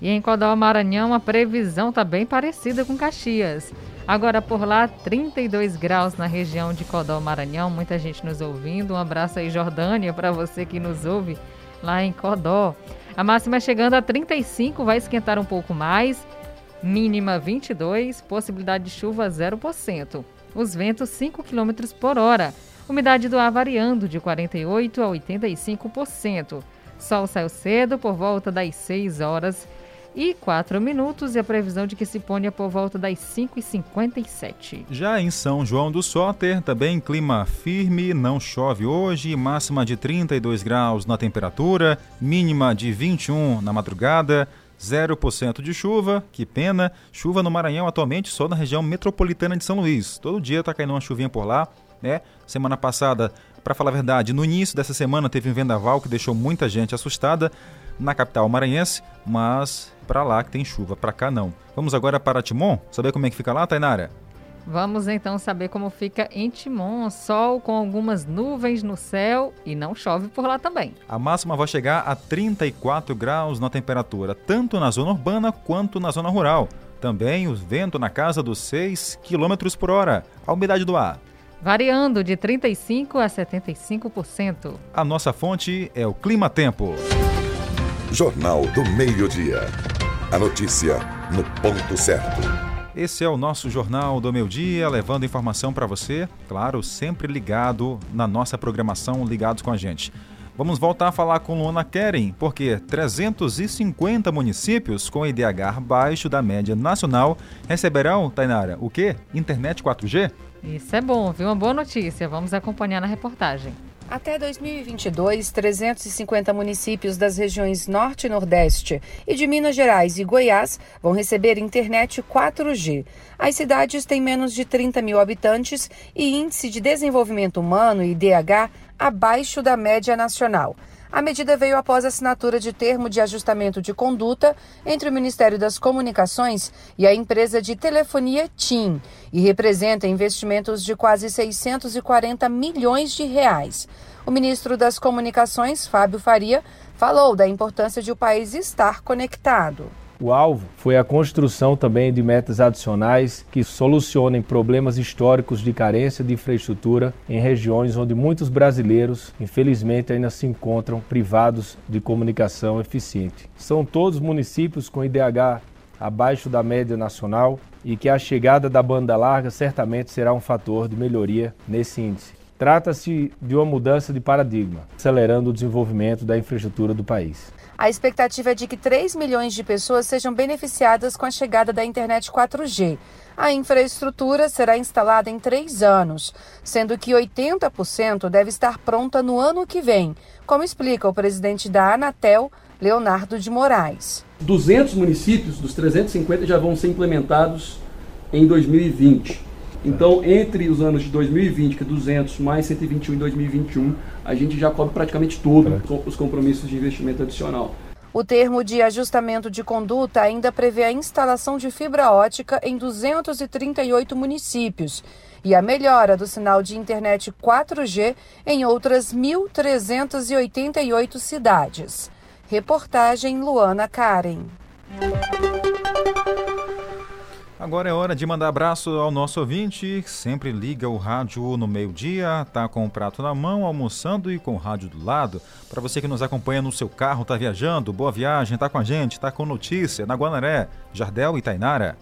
E em Codó, Maranhão, a previsão está bem parecida com Caxias. Agora por lá, 32 graus na região de Codó, Maranhão. Muita gente nos ouvindo. Um abraço aí, Jordânia, para você que nos ouve lá em Codó. A máxima chegando a 35, vai esquentar um pouco mais. Mínima 22, possibilidade de chuva 0%. Os ventos 5 km por hora. Umidade do ar variando de 48% a 85%. Sol saiu cedo por volta das 6 horas e 4 minutos e a previsão de que se ponha por volta das 5h57. Já em São João do Soter, também clima firme, não chove hoje, máxima de 32 graus na temperatura, mínima de 21 na madrugada, 0% de chuva, que pena. Chuva no Maranhão atualmente só na região metropolitana de São Luís. Todo dia está caindo uma chuvinha por lá, né? Semana passada, para falar a verdade, no início dessa semana teve um vendaval que deixou muita gente assustada na capital maranhense, mas para lá que tem chuva, para cá não. Vamos agora para Timon, saber como é que fica lá, Tainara? Vamos então saber como fica em Timon, sol com algumas nuvens no céu e não chove por lá também. A máxima vai chegar a 34 graus na temperatura, tanto na zona urbana quanto na zona rural. Também o vento na casa dos 6 km por hora. A umidade do ar. Variando de 35% a 75%. A nossa fonte é o Clima Tempo. Jornal do Meio-Dia. A notícia no ponto certo. Esse é o nosso Jornal do Meu Dia, levando informação para você, claro, sempre ligado na nossa programação, ligados com a gente. Vamos voltar a falar com Luana Keren, porque 350 municípios com IDH abaixo da média nacional receberão, Tainara, o quê? Internet 4G? Isso é bom, viu? Uma boa notícia. Vamos acompanhar na reportagem. Até 2022, 350 municípios das regiões Norte e Nordeste e de Minas Gerais e Goiás vão receber internet 4G. As cidades têm menos de 30 mil habitantes e índice de desenvolvimento humano, IDH, abaixo da média nacional. A medida veio após a assinatura de termo de ajustamento de conduta entre o Ministério das Comunicações e a empresa de telefonia TIM e representa investimentos de quase 640 milhões de reais. O ministro das Comunicações, Fábio Faria, falou da importância de o país estar conectado. O alvo foi a construção também de metas adicionais que solucionem problemas históricos de carência de infraestrutura em regiões onde muitos brasileiros, infelizmente, ainda se encontram privados de comunicação eficiente. São todos municípios com IDH abaixo da média nacional e que a chegada da banda larga certamente será um fator de melhoria nesse índice. Trata-se de uma mudança de paradigma, acelerando o desenvolvimento da infraestrutura do país. A expectativa é de que 3 milhões de pessoas sejam beneficiadas com a chegada da internet 4G. A infraestrutura será instalada em três anos, sendo que 80% deve estar pronta no ano que vem, como explica o presidente da Anatel, Leonardo de Moraes. 200 municípios dos 350 já vão ser implementados em 2020. Então, entre os anos de 2020, que é 200, mais 121 em 2021, a gente já cobre praticamente todos os compromissos de investimento adicional. O termo de ajustamento de conduta ainda prevê a instalação de fibra ótica em 238 municípios e a melhora do sinal de internet 4G em outras 1.388 cidades. Reportagem Luana Karen. Agora é hora de mandar abraço ao nosso ouvinte, sempre liga o rádio no meio-dia, tá com o prato na mão, almoçando e com o rádio do lado. Para você que nos acompanha no seu carro, tá viajando, boa viagem, tá com a gente, tá com notícia na Guanaré, Jardel e Tainara.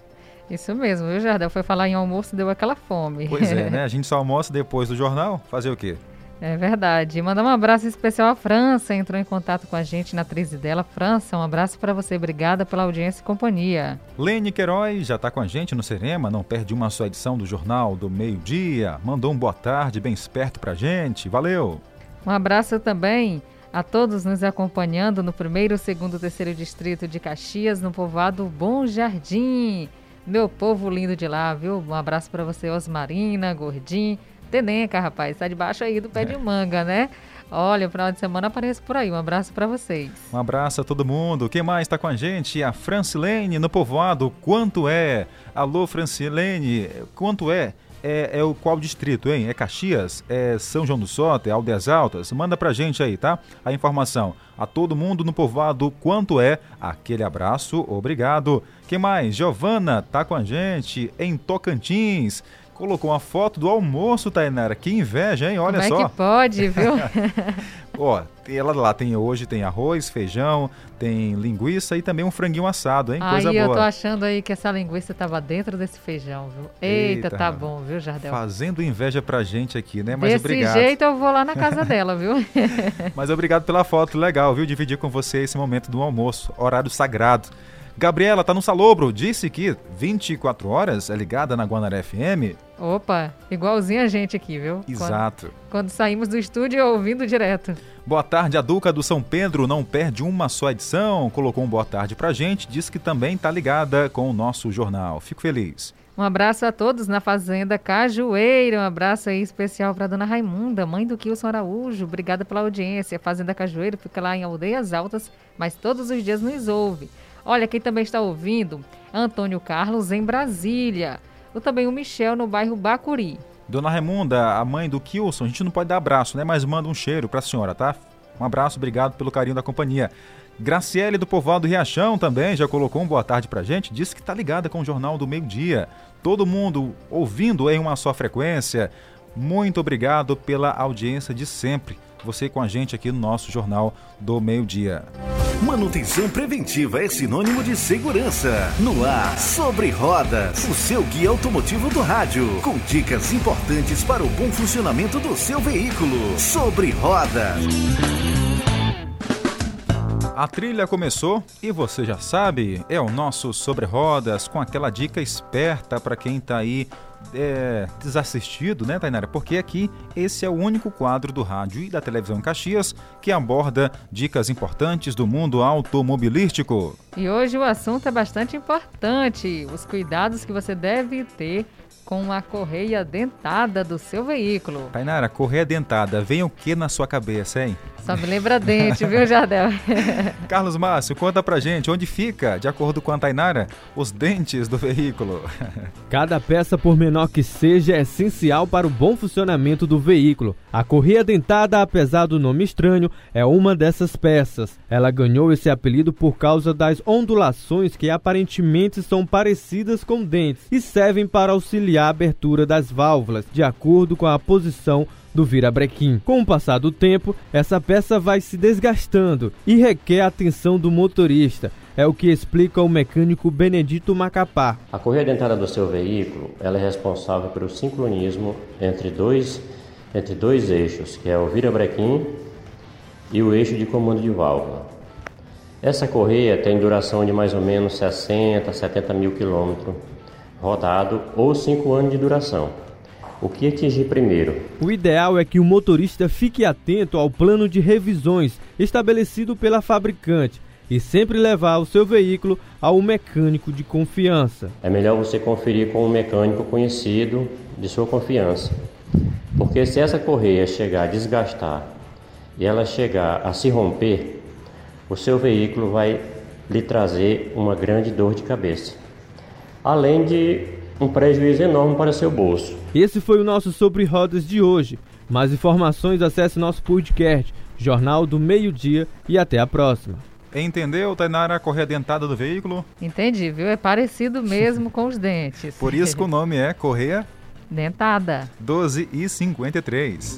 Isso mesmo, viu, Jardel? Foi falar em almoço, deu aquela fome. Pois é, né? A gente só almoça depois do jornal, fazer o quê? É verdade. Mandar um abraço especial à França, entrou em contato com a gente na atriz dela. França, um abraço para você. Obrigada pela audiência e companhia. Lene Queiroz já está com a gente no Cerema, não perde uma só edição do Jornal do Meio Dia. Mandou um boa tarde bem esperto para a gente. Valeu! Um abraço também a todos nos acompanhando no primeiro, segundo, terceiro distrito de Caxias, no povoado Bom Jardim. Meu povo lindo de lá, viu? Um abraço para você, Osmarina, Gordim, Teneca, rapaz, tá debaixo aí do pé de manga, né? Olha, o final de semana aparece por aí. Um abraço para vocês. Um abraço a todo mundo. Quem mais está com a gente? A Francilene no povoado. Quanto é? Alô, Francilene. Quanto é? É, é, o qual distrito, hein? É Caxias? É São João do Soto? É Aldeias Altas? Manda pra gente aí, tá? A informação. A todo mundo no povoado, quanto é? Aquele abraço, obrigado. Quem mais? Giovana tá com a gente em Tocantins colocou uma foto do almoço, Tainara. Que inveja, hein? Olha Como só. Como é que pode, viu? Ó, ela lá tem hoje tem arroz, feijão, tem linguiça e também um franguinho assado, hein? Coisa aí boa. eu tô achando aí que essa linguiça tava dentro desse feijão, viu? Eita, Eita tá bom, viu, Jardel? Fazendo inveja pra gente aqui, né? Mas Desse obrigado. jeito eu vou lá na casa dela, viu? Mas obrigado pela foto, legal, viu? Dividir com você esse momento do almoço, horário sagrado. Gabriela tá no Salobro, disse que 24 horas é ligada na Guanaré FM. Opa, igualzinho a gente aqui, viu? Exato. Quando, quando saímos do estúdio ouvindo direto. Boa tarde, a Duca do São Pedro não perde uma só edição. Colocou um boa tarde pra gente, disse que também tá ligada com o nosso jornal. Fico feliz. Um abraço a todos na Fazenda Cajueira. Um abraço aí especial para dona Raimunda, mãe do Kilson Araújo. Obrigada pela audiência. Fazenda Cajueira fica lá em Aldeias Altas, mas todos os dias nos ouve. Olha, quem também está ouvindo, Antônio Carlos em Brasília. Ou também o Michel no bairro Bacuri. Dona Raimunda, a mãe do Kilson, a gente não pode dar abraço, né? Mas manda um cheiro para a senhora, tá? Um abraço, obrigado pelo carinho da companhia. Graciele do Povoado Riachão também já colocou um boa tarde pra gente, disse que tá ligada com o Jornal do Meio Dia. Todo mundo ouvindo em uma só frequência. Muito obrigado pela audiência de sempre. Você com a gente aqui no nosso Jornal do Meio Dia. Manutenção preventiva é sinônimo de segurança. No ar, sobre rodas, o seu guia automotivo do rádio, com dicas importantes para o bom funcionamento do seu veículo. Sobre rodas. A trilha começou e você já sabe, é o nosso Sobre Rodas com aquela dica esperta para quem está aí é, desassistido, né, Tainara? Porque aqui esse é o único quadro do rádio e da televisão Caxias que aborda dicas importantes do mundo automobilístico. E hoje o assunto é bastante importante: os cuidados que você deve ter com a correia dentada do seu veículo. Tainara, correia dentada, vem o que na sua cabeça, hein? Só me lembra dente, viu, Jardel? Carlos Márcio, conta pra gente onde fica, de acordo com a Tainara, os dentes do veículo. Cada peça, por menor que seja, é essencial para o bom funcionamento do veículo. A correia dentada, apesar do nome estranho, é uma dessas peças. Ela ganhou esse apelido por causa das ondulações que aparentemente são parecidas com dentes e servem para auxiliar a abertura das válvulas, de acordo com a posição do virabrequim. Com o passar do tempo, essa peça vai se desgastando e requer a atenção do motorista. É o que explica o mecânico Benedito Macapá. A correia dentada do seu veículo ela é responsável pelo sincronismo entre dois, entre dois eixos, que é o virabrequim e o eixo de comando de válvula. Essa correia tem duração de mais ou menos 60, 70 mil quilômetros rodado ou 5 anos de duração. O que atingir primeiro? O ideal é que o motorista fique atento ao plano de revisões estabelecido pela fabricante e sempre levar o seu veículo ao mecânico de confiança. É melhor você conferir com um mecânico conhecido de sua confiança. Porque se essa correia chegar a desgastar e ela chegar a se romper, o seu veículo vai lhe trazer uma grande dor de cabeça. Além de um prejuízo enorme para seu bolso. Esse foi o nosso Sobre Rodas de hoje. Mais informações acesse nosso podcast, Jornal do Meio Dia e até a próxima. Entendeu, Tainara, a correia dentada do veículo? Entendi, viu? É parecido mesmo com os dentes. Por isso que o nome é correia dentada. 12 e 53.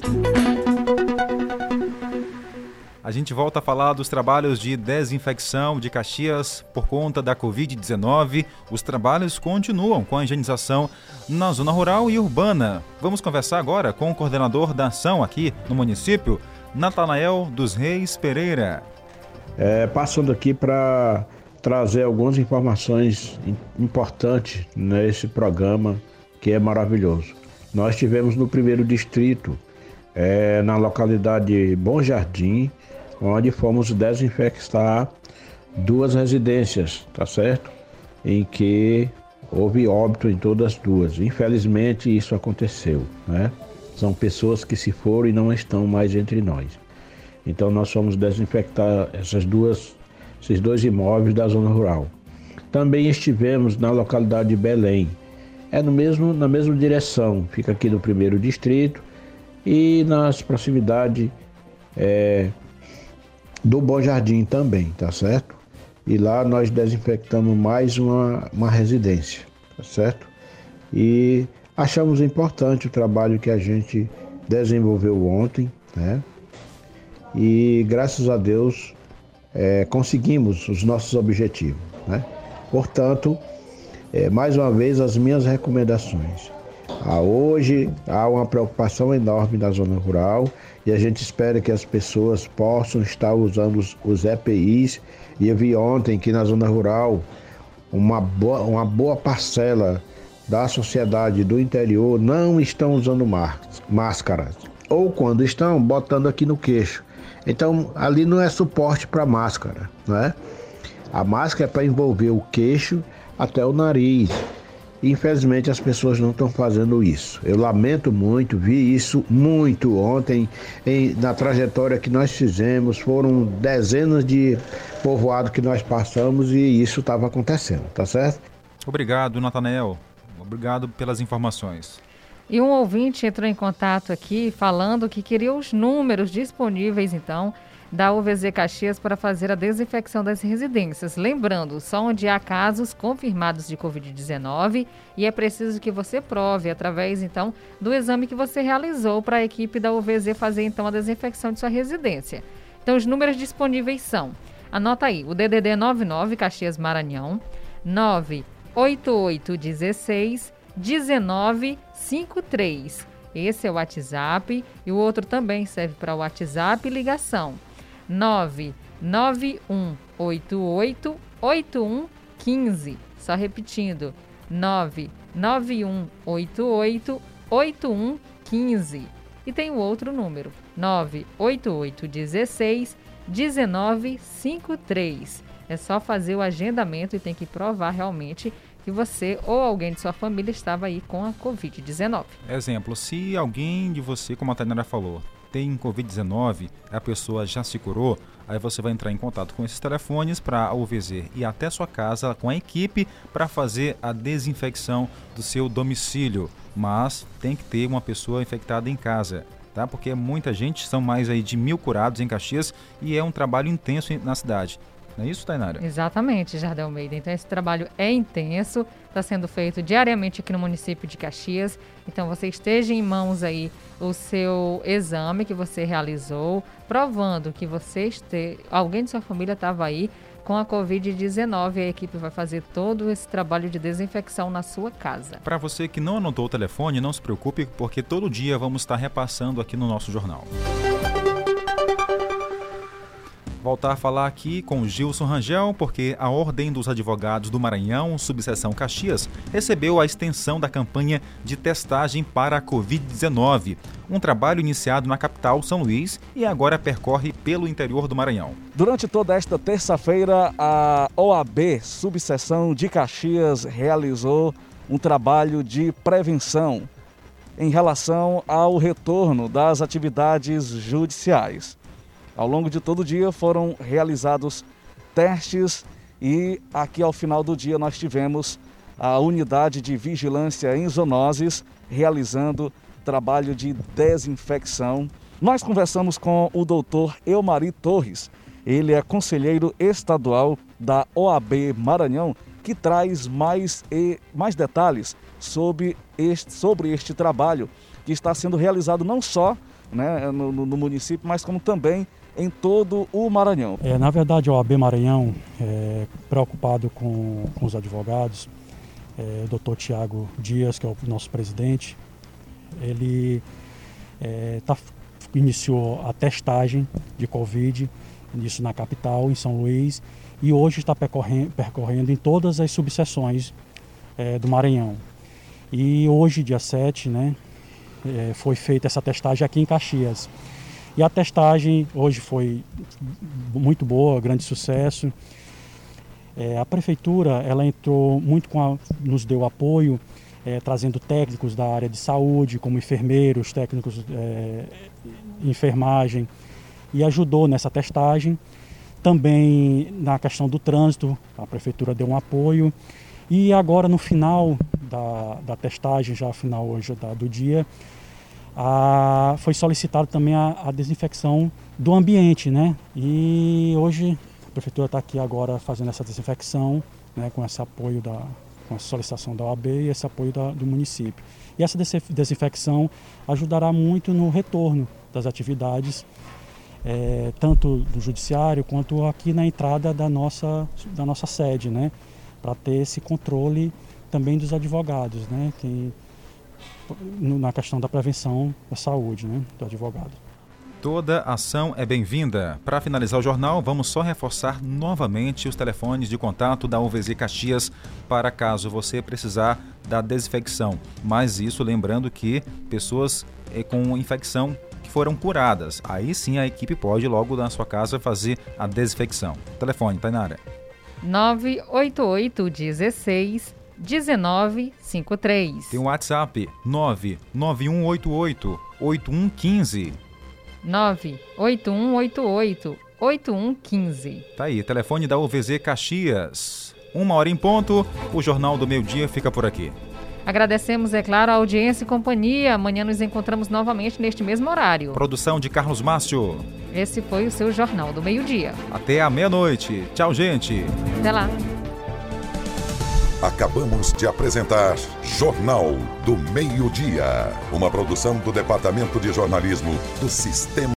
A gente volta a falar dos trabalhos de desinfecção de Caxias por conta da Covid-19. Os trabalhos continuam com a higienização na zona rural e urbana. Vamos conversar agora com o coordenador da ação aqui no município, Natanael dos Reis Pereira. É, passando aqui para trazer algumas informações importantes nesse programa que é maravilhoso. Nós tivemos no primeiro distrito, é, na localidade Bom Jardim, onde fomos desinfectar duas residências, tá certo? Em que houve óbito em todas as duas. Infelizmente isso aconteceu, né? São pessoas que se foram e não estão mais entre nós. Então nós fomos desinfectar essas duas, esses dois imóveis da zona rural. Também estivemos na localidade de Belém. É no mesmo, na mesma direção, fica aqui no primeiro distrito e nas proximidades é, do Bom Jardim também, tá certo? E lá nós desinfectamos mais uma, uma residência, tá certo? E achamos importante o trabalho que a gente desenvolveu ontem, né? E graças a Deus é, conseguimos os nossos objetivos, né? Portanto, é, mais uma vez as minhas recomendações. Ah, hoje há uma preocupação enorme na zona rural e a gente espera que as pessoas possam estar usando os, os EPIs. E eu vi ontem que na zona rural uma boa, uma boa parcela da sociedade do interior não estão usando máscaras. Ou quando estão, botando aqui no queixo. Então ali não é suporte para máscara, não é? A máscara é para envolver o queixo até o nariz. Infelizmente as pessoas não estão fazendo isso. Eu lamento muito, vi isso muito ontem em, na trajetória que nós fizemos. Foram dezenas de povoados que nós passamos e isso estava acontecendo, tá certo? Obrigado, Natanael. Obrigado pelas informações. E um ouvinte entrou em contato aqui falando que queria os números disponíveis, então, da UVZ Caxias para fazer a desinfecção das residências. Lembrando, só onde há casos confirmados de Covid-19 e é preciso que você prove através então do exame que você realizou para a equipe da UVZ fazer então a desinfecção de sua residência. Então os números disponíveis são, anota aí, o DDD 99 Caxias Maranhão 98816 1953. Esse é o WhatsApp e o outro também serve para o WhatsApp ligação. 991888115. Só repetindo, 991888115. E tem o outro número, 98816 1953. É só fazer o agendamento e tem que provar realmente que você ou alguém de sua família estava aí com a Covid-19. Exemplo, se alguém de você, como a Tainara falou, tem Covid-19, a pessoa já se curou, aí você vai entrar em contato com esses telefones para a UVZ ir até sua casa com a equipe para fazer a desinfecção do seu domicílio. Mas tem que ter uma pessoa infectada em casa. Tá? Porque muita gente, são mais aí de mil curados em Caxias e é um trabalho intenso na cidade. Não é isso, Tainara? Exatamente, Jardel Almeida. Então, esse trabalho é intenso, está sendo feito diariamente aqui no município de Caxias. Então, você esteja em mãos aí o seu exame que você realizou, provando que você este... alguém de sua família estava aí com a Covid-19. A equipe vai fazer todo esse trabalho de desinfecção na sua casa. Para você que não anotou o telefone, não se preocupe, porque todo dia vamos estar repassando aqui no nosso jornal. Voltar a falar aqui com Gilson Rangel, porque a Ordem dos Advogados do Maranhão, subseção Caxias, recebeu a extensão da campanha de testagem para a Covid-19, um trabalho iniciado na capital São Luís e agora percorre pelo interior do Maranhão. Durante toda esta terça-feira, a OAB, subseção de Caxias, realizou um trabalho de prevenção em relação ao retorno das atividades judiciais. Ao longo de todo o dia foram realizados testes e aqui ao final do dia nós tivemos a unidade de vigilância em zoonoses realizando trabalho de desinfecção. Nós conversamos com o doutor Eumari Torres, ele é conselheiro estadual da OAB Maranhão, que traz mais, e, mais detalhes sobre este, sobre este trabalho que está sendo realizado não só né, no, no município, mas como também em todo o Maranhão. É, na verdade, a OAB Maranhão, é, preocupado com, com, os advogados, é, o doutor Tiago Dias, que é o nosso presidente, ele é, tá, iniciou a testagem de Covid, isso na capital, em São Luís, e hoje está percorrendo, percorrendo em todas as subseções é, do Maranhão. E hoje, dia 7, né, é, foi feita essa testagem aqui em Caxias. E a testagem hoje foi muito boa, grande sucesso. É, a prefeitura ela entrou muito com a, nos deu apoio, é, trazendo técnicos da área de saúde, como enfermeiros, técnicos é, enfermagem, e ajudou nessa testagem. Também na questão do trânsito, a prefeitura deu um apoio. E agora no final da, da testagem, já final hoje da, do dia, a, foi solicitado também a, a, desinfecção do ambiente, né? E hoje a prefeitura está aqui agora fazendo essa desinfecção, né, com esse apoio da com a solicitação da OAB e esse apoio da, do município. E essa desinfecção ajudará muito no retorno das atividades, é, tanto do judiciário quanto aqui na entrada da nossa, da nossa sede, né? Para ter esse controle também dos advogados, né? Que, na questão da prevenção da saúde né, do advogado. Toda ação é bem-vinda. Para finalizar o jornal, vamos só reforçar novamente os telefones de contato da UVZ Caxias para caso você precisar da desinfecção. Mas isso lembrando que pessoas eh, com infecção que foram curadas, aí sim a equipe pode logo na sua casa fazer a desinfecção. Telefone, Tainara. 988 16 1953. Tem o WhatsApp 99188 8115. 98188 8115. Tá aí, telefone da UVZ Caxias. Uma hora em ponto, o Jornal do Meio Dia fica por aqui. Agradecemos, é claro, a audiência e companhia. Amanhã nos encontramos novamente neste mesmo horário. Produção de Carlos Márcio. Esse foi o seu Jornal do Meio Dia. Até a meia-noite. Tchau, gente. Até lá. Acabamos de apresentar Jornal do Meio-Dia, uma produção do Departamento de Jornalismo do Sistema